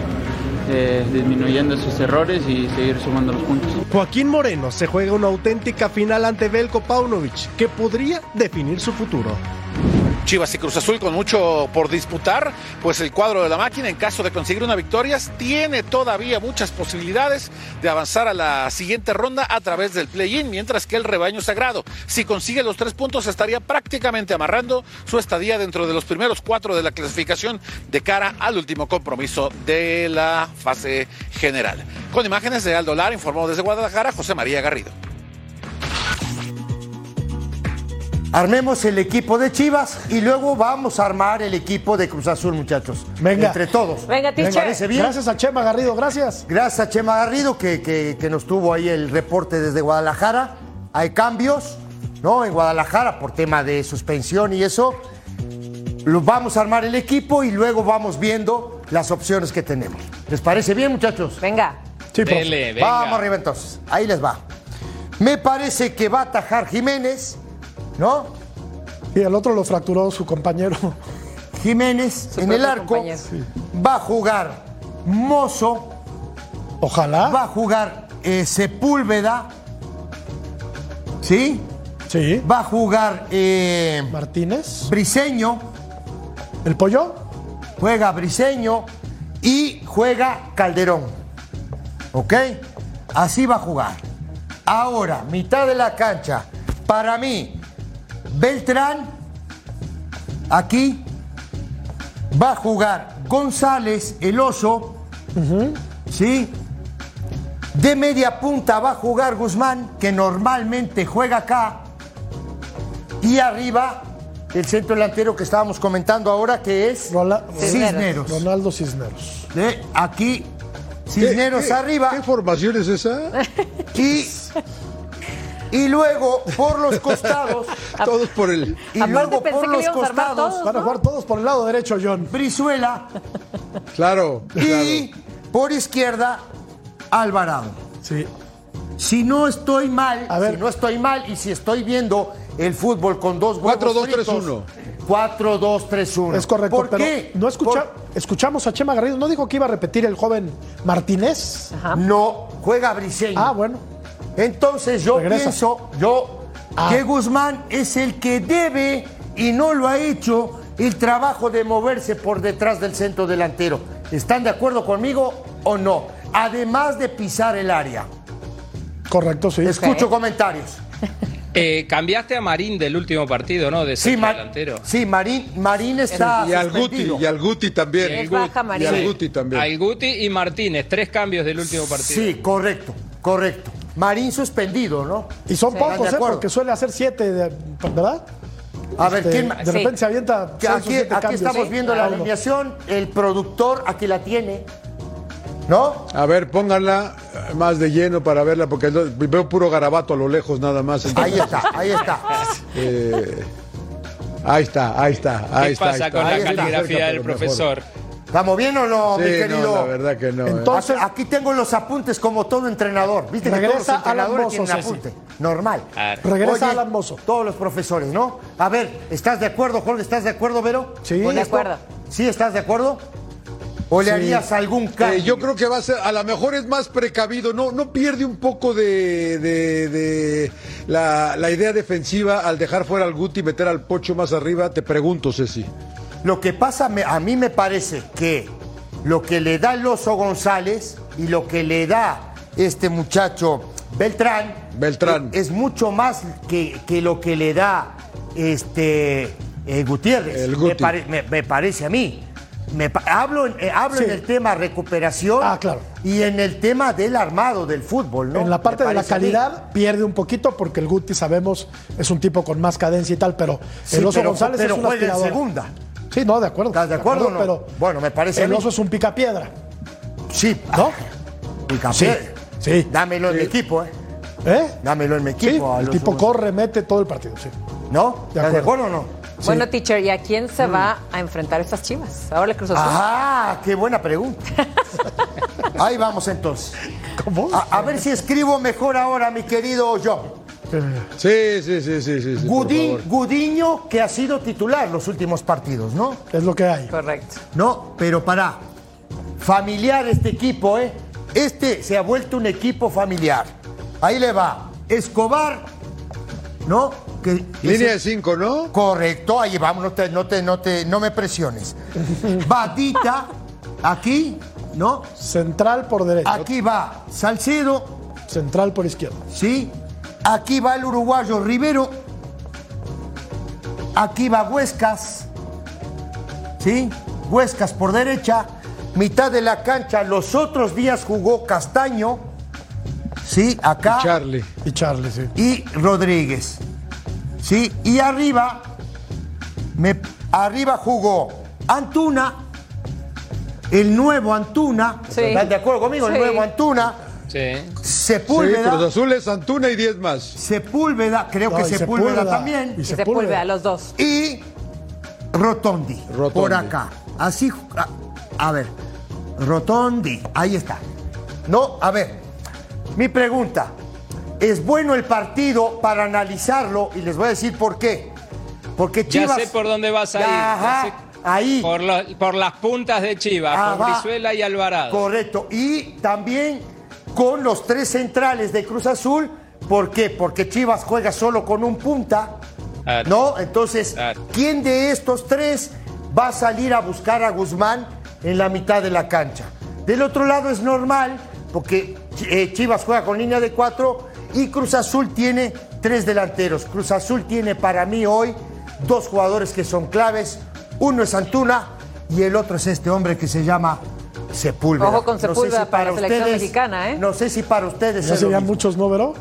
eh, disminuyendo esos errores y seguir sumando los puntos. Joaquín Moreno se juega una auténtica final ante Belko Paunovic que podría definir su futuro. Chivas y Cruz Azul con mucho por disputar, pues el cuadro de la máquina en caso de conseguir una victoria tiene todavía muchas posibilidades de avanzar a la siguiente ronda a través del play-in, mientras que el rebaño sagrado, si consigue los tres puntos, estaría prácticamente amarrando su estadía dentro de los primeros cuatro de la clasificación de cara al último compromiso de la fase general. Con imágenes de Aldo Lar, informó desde Guadalajara José María Garrido. Armemos el equipo de Chivas y luego vamos a armar el equipo de Cruz Azul, muchachos. Venga. Entre todos. Venga, ¿Me teacher. parece bien? Gracias a Chema Garrido, gracias. Gracias a Chema Garrido que, que- que nos tuvo ahí el reporte desde Guadalajara. Hay cambios, ¿no? En Guadalajara por tema de suspensión y eso. Lo vamos a armar el equipo y luego vamos viendo las opciones que tenemos. ¿Les parece bien, muchachos? Venga. Sí, profe. Dele, venga. Vamos arriba entonces. Ahí les va. Me parece que va a atajar Jiménez, ¿no? Y el otro lo fracturó su compañero. Jiménez en el arco. compañero. Va a jugar Mozo. Ojalá. Va a jugar eh, Sepúlveda. ¿Sí? Sí. Va a jugar eh, Martínez. Briseño. ¿El pollo? Juega Briseño. Y juega Calderón. ¿Ok? Así va a jugar. Ahora, mitad de la cancha. Para mí, Beltrán. Aquí. Va a jugar González, el oso. ¿Sí? De media punta va a jugar Guzmán, que normalmente juega acá. Y arriba, el centro delantero que estábamos comentando ahora, que es Cisneros. Ronaldo Cisneros. De aquí, Cisneros ¿Qué- qué- arriba. ¿Qué formación es esa? Y, y luego por los costados. Todos por el. Y Aparte luego pensé por que los a costados. todos, Van a jugar todos por el lado derecho, John. Brizuela. Claro. Y por izquierda, Alvarado. Sí. Si no estoy mal, si no estoy mal y si estoy viendo el fútbol con dos huevos 4-2-3-1. 4-2-3-1. Es correcto, ¿Por pero qué? no escucha, escuchamos a Chema Garrido. ¿No dijo que iba a repetir el joven Martínez? No, juega Briseño. Ah, bueno. Entonces yo Regresa. pienso, yo, Ah. que Guzmán es el que debe y no lo ha hecho el trabajo de moverse por detrás del centro delantero. ¿Están de acuerdo conmigo o no? Además de pisar el área. Correcto, sí. Escucho comentarios. Eh, cambiaste a Marín del último partido, ¿no? De Sí, centro Mar- delantero. sí, Marín, Marín está Y al Guti, y al Guti también. Es baja, Y al. Guti también. Al Guti y Martínez, tres cambios del último partido. Sí, correcto, correcto. Marín suspendido, ¿no? Y son ¿Están pocos, ¿eh? Porque suele hacer siete, de- ¿verdad? A ver, Este, ¿quién De Sí. repente se avienta. Seis aquí siete aquí cambios. estamos viendo la alineación, el productor aquí la tiene, ¿no? A ver, pónganla eh, más de lleno para verla, porque veo puro garabato a lo lejos nada más. Ahí está, ahí está. Eh, ahí está, ahí está, ahí ¿Qué está. pasa ahí está. con Ahí la está, caligrafía cerca, del pero mejor. ¿Estamos bien o no, Sí, mi no, querido? la verdad que no, ¿eh? Entonces, aquí tengo los apuntes como todo entrenador. ¿Viste que todos los Regresa Alan entrenadores Mozo, tienen apunte? Normal. Regresa Alan Mozo. Todos los profesores, ¿no? A ver, ¿estás de acuerdo, Jorge? ¿Estás de acuerdo, Vero? Sí. ¿Con De esto? acuerdo. ¿Sí estás de acuerdo? ¿O le Sí. harías algún cambio? Eh, yo creo que va a ser, a lo mejor es más precavido, no, no pierde un poco de, de- de la, la idea defensiva al dejar fuera al Guti y meter al Pocho más arriba. Te pregunto, Ceci. Lo que pasa, a mí me parece que lo que le da el oso González y lo que le da este muchacho Beltrán, Beltrán. es mucho más que, que lo que le da este eh, Gutiérrez. El Me, pare- me- me parece a mí. Me pa- hablo en, eh, hablo en el tema recuperación y en el tema del armado del fútbol, ¿no? En la parte de la calidad pierde un poquito porque el Guti sabemos es un tipo con más cadencia y tal, pero Sí, el Oso pero- González pero es un juega en aspirador. segunda. Sí, no, de acuerdo. ¿Estás de acuerdo o no? Pero bueno, me parece el. Oso es un picapiedra. Sí. ¿No? Picapiedra. Sí. Dámelo en Sí. mi equipo, ¿eh? ¿Eh? Dámelo en mi Sí, equipo. el tipo corre, mete todo el partido, sí. ¿No? ¿Estás de acuerdo o no? Bueno, teacher, ¿y a quién se va a enfrentar estas chivas? Ahora le Cruz Azul. Ah, qué buena pregunta. Ahí vamos entonces. A, a ver si escribo mejor ahora, mi querido John. Sí, sí, sí, sí, sí. Gudi-. Gudiño, que ha sido titular los últimos partidos, ¿no? Es lo que hay. Correcto. No, pero para. Familiar este equipo, ¿eh? Este se ha vuelto un equipo familiar. Ahí le va. Escobar, ¿no? Que Línea de ese- cinco, ¿no? Correcto, ahí vamos, no te, no te, no te, no me presiones. Badita, aquí, ¿no? Central por derecha. Aquí va Salcedo, Central por izquierda. ¿sí? Aquí va el uruguayo Rivero. Aquí va Huescas, ¿sí? Huescas por derecha. Mitad de la cancha, los otros días jugó Castaño, ¿sí? Acá. Charlie. Y Charlie, sí. y Rodríguez. ¿Sí? Y arriba, me, arriba jugó Antuna, el nuevo Antuna. Sí. ¿Están de acuerdo conmigo? El nuevo Antuna. Sí. Sí, Sepúlveda. Cruz Azul es Antuna y 10 más. Sepúlveda, creo No, que y Sepúlveda, Sepúlveda. también. Y Y se Sepúlveda. los dos. Y Rotondi, Rotondi. por acá. Así, a, a ver, Rotondi, ahí está. No, a ver, mi pregunta, ¿es bueno el partido para analizarlo? Y les voy a decir por qué. Porque Ya Chivas... sé por dónde vas a ir. ya Ajá, ahí. Por, lo- por las puntas de Chivas, por Ajá. Brizuela y Alvarado. Correcto. Y también con los tres centrales de Cruz Azul. ¿Por qué? Porque Chivas juega solo con un punta. ¿No? Entonces. ¿quién de estos tres va a salir a buscar a Guzmán en la mitad de la cancha? Del otro lado es normal, porque eh, Chivas juega con línea de cuatro y Cruz Azul tiene tres delanteros. Cruz Azul tiene para mí hoy dos jugadores que son claves. Uno es Antuna y el otro es este hombre que se llama Sepúlveda. Ojo con No sé Sepúlveda para la selección mexicana, ¿eh? No sé si para ustedes Ya serían muchos, ¿no, Vero?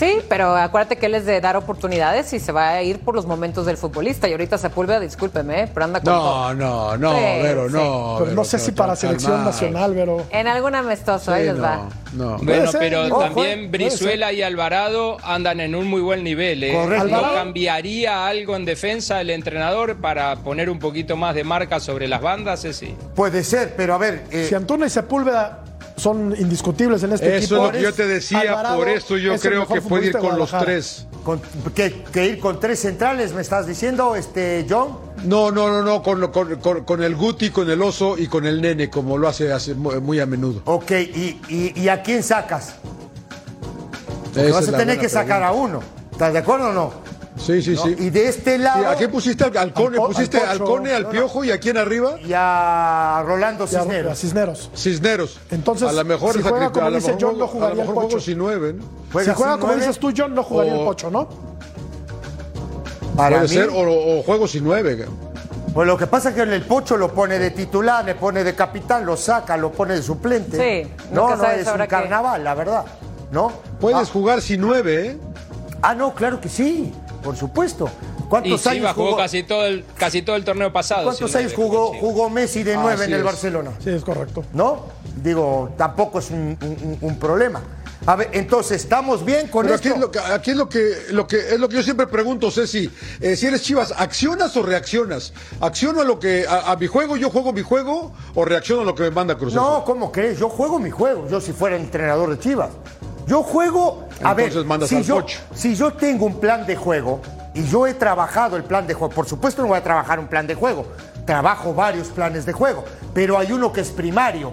Sí, pero acuérdate que él es de dar oportunidades y se va a ir por los momentos del futbolista. Y ahorita Sepúlveda, discúlpeme, ¿eh? pero anda con No, todo. no, no, Sí, Vero, sí. no. Pero Vero, no sé si para selección nacional, Vero. En algún amistoso, ahí les no, va. no. Bueno, pero ojo, también puede Brizuela y Alvarado andan en un muy buen nivel. ¿eh? Correcto. ¿No Alvarado- cambiaría algo en defensa el entrenador para poner un poquito más de marca sobre las bandas? Sí. Puede ser, pero a ver, eh, Si Antuna y Sepúlveda son indiscutibles en este Eso equipo. es lo que yo te decía, Alvarado por eso yo es creo que puede ir con los tres. con- que, que ir con tres centrales, ¿me estás diciendo, este John? No, no, no, no, con, con, con- el Guti, con el Oso y con el Nene, como lo hace, hace muy, a menudo. Ok, ¿y, y, y a quién sacas? Porque vas a tener que sacar a uno. ¿Estás de acuerdo o no? Sí, sí, ¿No? sí. Y de este lado. Sí, ¿A quién pusiste al po- ¿Pusiste al al Pocho. Alcone, al No, no. Piojo y a quién arriba? Y a Rolando Y a- Cisneros. a Cisneros. Cisneros. Entonces, a lo mejor, si juega como a lo dice mejor John, no juego- jugaría a lo el mejor juego Pocho. sin nueve, ¿no? Si Juega juega sin como nueve. dices tú, John, no jugaría O- el Pocho, ¿no? Para Puede mí, ser, o, o juego sin nueve. Pues lo que pasa es que el Pocho lo pone de titular, le pone de capitán, lo saca, lo pone de suplente. Sí, no, no, sabes es un qué. carnaval, la verdad. ¿No? Puedes ah, jugar sin nueve, ¿eh? ah, no, claro que sí, por supuesto. Y ¿Cuántos años jugó jugó, casi todo el, casi todo el torneo pasado. ¿cuántos años jugó, Chivas. jugó Messi de nueve en el es. Barcelona? Sí, es correcto. ¿No? Digo, tampoco es un, un- un problema. A ver, entonces, ¿estamos bien con Pero esto? aquí es lo que, aquí es lo que, lo que es lo que yo siempre pregunto, Ceci. Eh, si eres Chivas, ¿accionas o reaccionas? ¿Acciono a lo que a, a mi juego, yo juego mi juego o reacciono a lo que me manda Cruz? No, ¿cómo crees? Yo juego mi juego. Yo si fuera entrenador de Chivas. Yo juego. A Entonces ver, mandas si al yo, coach. si yo tengo un plan de juego y yo he trabajado el plan de juego, por supuesto no voy a trabajar un plan de juego. Trabajo varios planes de juego, pero hay uno que es primario.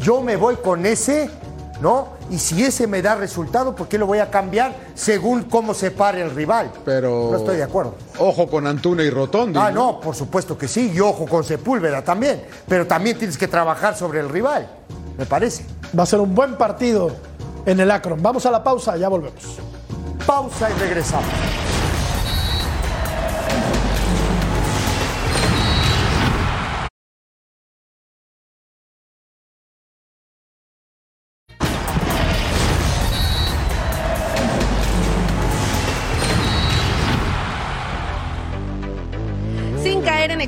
Yo me voy con ese, ¿no? Y si ese me da resultado, ¿por qué lo voy a cambiar según cómo se pare el rival? Pero. No estoy de acuerdo. Ojo con Antuna y Rotondi. Ah, no, por supuesto que sí, y ojo con Sepúlveda también. Pero también tienes que trabajar sobre el rival, me parece. Va a ser un buen partido en el Akron. Vamos a la pausa, ya volvemos. Pausa y regresamos.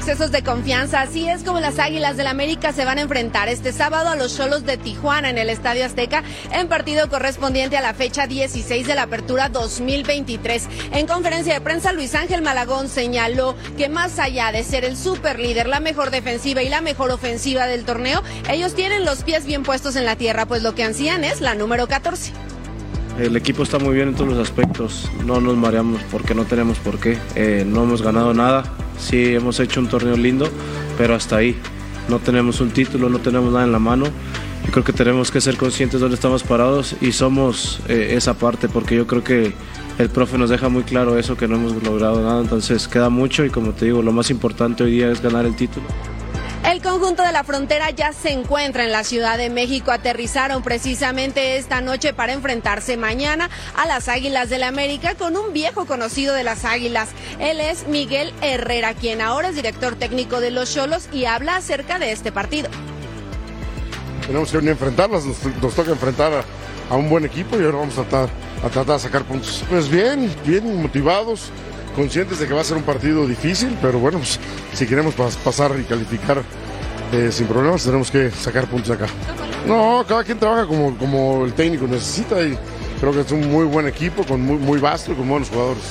Excesos de confianza, así es como las Águilas del América se van a enfrentar este sábado a los Cholos de Tijuana en el Estadio Azteca en partido correspondiente a la fecha 16 de la Apertura 2023. En conferencia de prensa, Luis Ángel Malagón señaló que más allá de ser el superlíder, la mejor defensiva y la mejor ofensiva del torneo, ellos tienen los pies bien puestos en la tierra, pues lo que ansían es la número 14. El equipo está muy bien en todos los aspectos, no nos mareamos porque no tenemos por qué, Eh, no hemos ganado nada, sí hemos hecho un torneo lindo, pero hasta ahí, no tenemos un título, no tenemos nada en la mano, yo creo que tenemos que ser conscientes de dónde estamos parados y somos eh, esa parte, porque yo creo que el profe nos deja muy claro eso, que no hemos logrado nada, entonces queda mucho y como te digo, lo más importante hoy día es ganar el título. El conjunto de la frontera ya se encuentra en la Ciudad de México. Aterrizaron precisamente esta noche para enfrentarse mañana a las Águilas del la América con un viejo conocido de las Águilas. Él es Miguel Herrera, quien ahora es director técnico de los Cholos y habla acerca de este partido. Tenemos que enfrentarlas, nos, toca enfrentar a, a un buen equipo y ahora vamos a tratar, a tratar de sacar puntos. Pues bien, bien motivados, conscientes de que va a ser un partido difícil, pero bueno, pues, si queremos pas- pasar y calificar eh, sin problemas, tenemos que sacar puntos acá. No, cada quien trabaja como, como el técnico necesita y creo que es un muy buen equipo, con muy vasto y con buenos jugadores.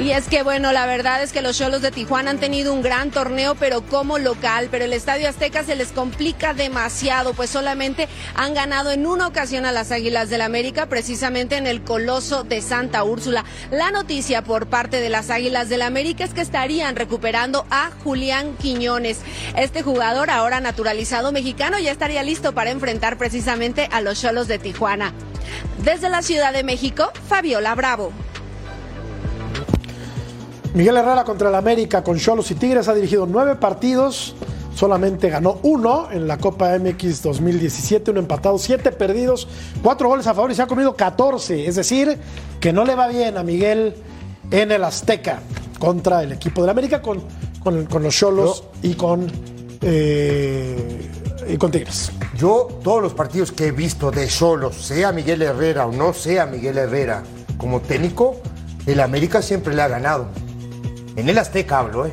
Y es que bueno, la verdad es que los Cholos de Tijuana han tenido un gran torneo, pero como local, pero el Estadio Azteca se les complica demasiado, pues solamente han ganado en una ocasión a las Águilas del América, precisamente en el Coloso de Santa Úrsula. La noticia por parte de las Águilas del América es que estarían recuperando a Julián Quiñones. Este jugador, ahora naturalizado mexicano, ya estaría listo para enfrentar precisamente a los Cholos de Tijuana. Desde la Ciudad de México, Fabiola Bravo. Miguel Herrera contra el América con Cholos y Tigres ha dirigido nueve partidos, solamente ganó uno en la Copa MX 2017, uno empatado, siete perdidos, cuatro goles a favor y se ha comido 14. Es decir, que no le va bien a Miguel en el Azteca contra el equipo del América con, con, con los Cholos y con, eh, y con Tigres. Yo, todos los partidos que he visto de Cholos, sea Miguel Herrera o no sea Miguel Herrera como técnico, el América siempre le ha ganado. En el Azteca hablo, ¿eh?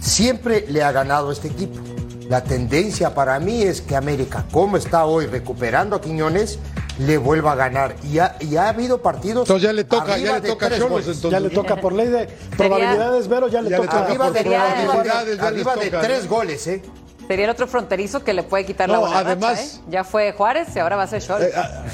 Siempre le ha ganado este equipo. La tendencia para mí es que América, como está hoy recuperando a Quiñones, le vuelva a ganar. Y ha, y ha habido partidos. Entonces ya le toca, ya le toca Cholos, entonces. Ya le toca por ley de probabilidades, Vero, ya le Ya toca. Arriba por de, probabilidades, arriba de- tres ¿no? goles, ¿eh? Sería el otro fronterizo que le puede quitar la No, buena además- racha, ¿eh? Ya fue Juárez y ahora va a ser Cholos. Eh, ah,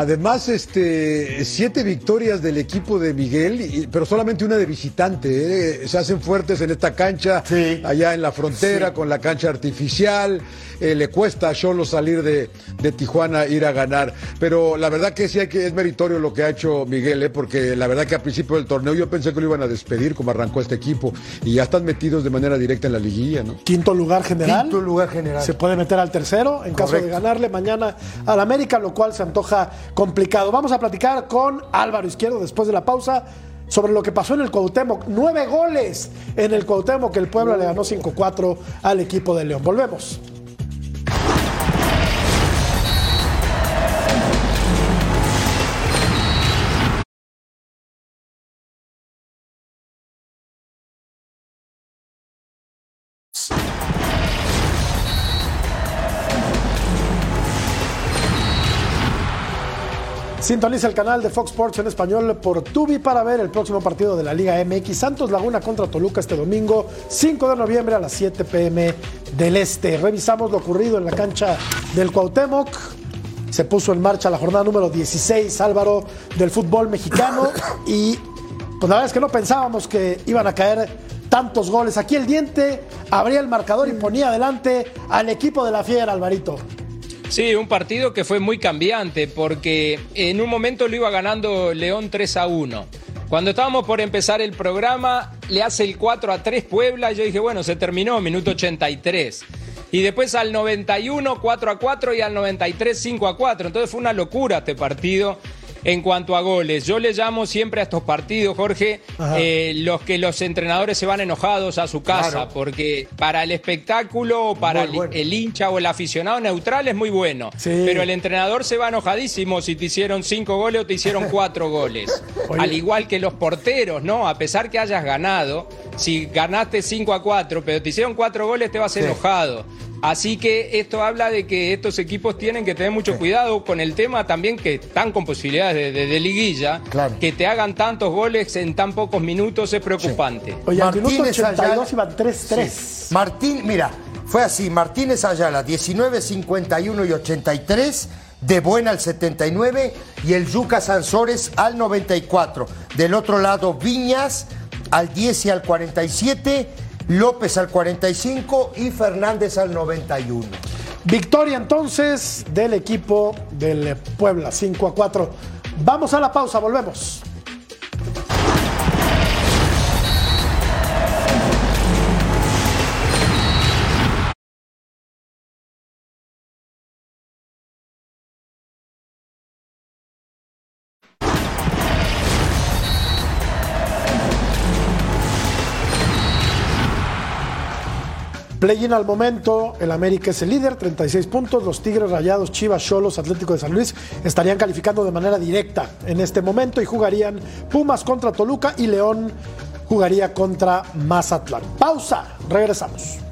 Además, este, siete victorias del equipo de Miguel, y- pero solamente una de visitante. ¿eh? Se hacen fuertes en esta cancha, allá en la frontera, con la cancha artificial. Eh, le cuesta a Cholo salir de, de Tijuana, ir a ganar. Pero la verdad que sí hay que es meritorio lo que ha hecho Miguel, ¿eh? porque la verdad que al principio del torneo yo pensé que lo iban a despedir, como arrancó este equipo. Y ya están metidos de manera directa en la liguilla, ¿no? Quinto lugar general. Quinto lugar general. Se puede meter al tercero en caso de ganarle mañana al América, lo cual se antoja complicado. Vamos a platicar con Álvaro Izquierdo después de la pausa sobre lo que pasó en el Cuauhtémoc. Nueve goles en el Cuauhtémoc, que el Puebla le ganó 5-4 al equipo de León. Volvemos. Sintoniza el canal de Fox Sports en español por Tubi para ver el próximo partido de la Liga MX Santos Laguna contra Toluca este domingo 5 de noviembre a las 7 pm del Este. Revisamos lo ocurrido en la cancha del Cuauhtémoc. Se puso en marcha la jornada número 16, Álvaro, del fútbol mexicano y pues la verdad es que no pensábamos que iban a caer tantos goles. Aquí el diente abría el marcador y ponía adelante al equipo de la Fiera, Alvarito. Sí, un partido que fue muy cambiante porque en un momento lo iba ganando León 3 a 1. Cuando estábamos por empezar el programa, le hace el 4 a 3 Puebla y yo dije, bueno, se terminó, minuto 83. Y después al 91, 4 a 4 y al 93, 5 a 4. Entonces fue una locura este partido en cuanto a goles. Yo le llamo siempre a estos partidos, Jorge, eh, los que los entrenadores se van enojados a su casa, Claro. porque para el espectáculo, para el, el hincha o el aficionado neutral es muy bueno, pero el entrenador se va enojadísimo si te hicieron cinco goles o te hicieron cuatro goles. Oye. Al igual que los porteros, ¿no? A pesar que hayas ganado, si ganaste 5 a 4, pero te hicieron cuatro goles, te vas enojado. Así que esto habla de que estos equipos tienen que tener mucho cuidado con el tema también que están con posibilidades de, de- de liguilla, que te hagan tantos goles en tan pocos minutos es preocupante. Oye, al minuto Martínez 82 Ayala- iban 3-3. Sí. Martín, mira, fue así, Martínez Ayala, 19, 51 y 83, de Buena al 79 y el Yuca Sansores al 94. Del otro lado, Viñas al 10 y al 47, López al 45 y Fernández al 91. Victoria entonces del equipo del Puebla, 5 a 4. Vamos a la pausa, volvemos. Play-in al momento, el América es el líder, 36 puntos. Los Tigres Rayados, Chivas, Cholos, Atlético de San Luis estarían calificando de manera directa en este momento y jugarían Pumas contra Toluca y León jugaría contra Mazatlán. Pausa, regresamos.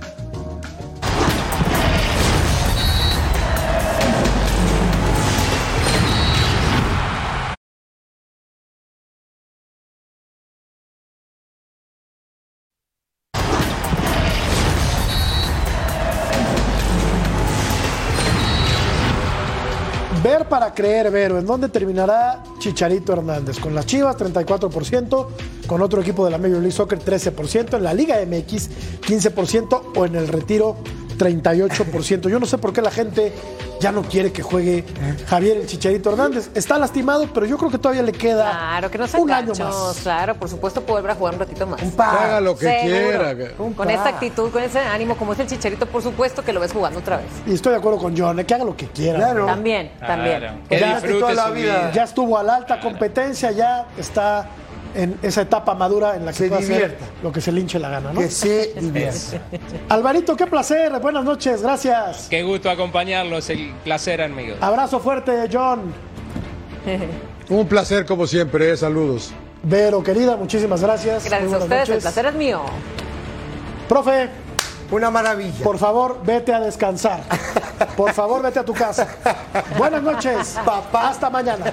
Creer, Vero, ¿en dónde terminará Chicharito Hernández? Con las Chivas, 34%, con otro equipo de la Major League Soccer, 13%, en la Liga MX, 15%, o en el retiro, 38%. Yo no sé por qué la gente ya no quiere que juegue Javier el Chicharito Hernández. Está lastimado, pero yo creo que todavía le queda Claro, que no sean un año más. Claro, por supuesto, a jugar un ratito más. Que haga lo que Seguro. quiera. Un Con par. esta actitud, con ese ánimo, como es el Chicharito, por supuesto que lo ves jugando otra vez. Y estoy de acuerdo con John, eh, que haga lo que quiera. Claro. También, también. Que Ya, disfrute toda la su vida. vida. ya estuvo a la alta competencia, ya está en esa etapa madura en la que Se divierta. lo que se le hinche la gana, ¿no? Que se divierta. Alvarito, qué placer, buenas noches, gracias. Qué gusto acompañarlos, el placer, amigos. Abrazo fuerte, John. Un placer como siempre, eh, saludos. Vero, querida, muchísimas gracias. Gracias a ustedes, el placer es mío. Profe, Una maravilla. por favor, vete a descansar. Por favor, vete a tu casa. Buenas noches. Papá. Hasta mañana.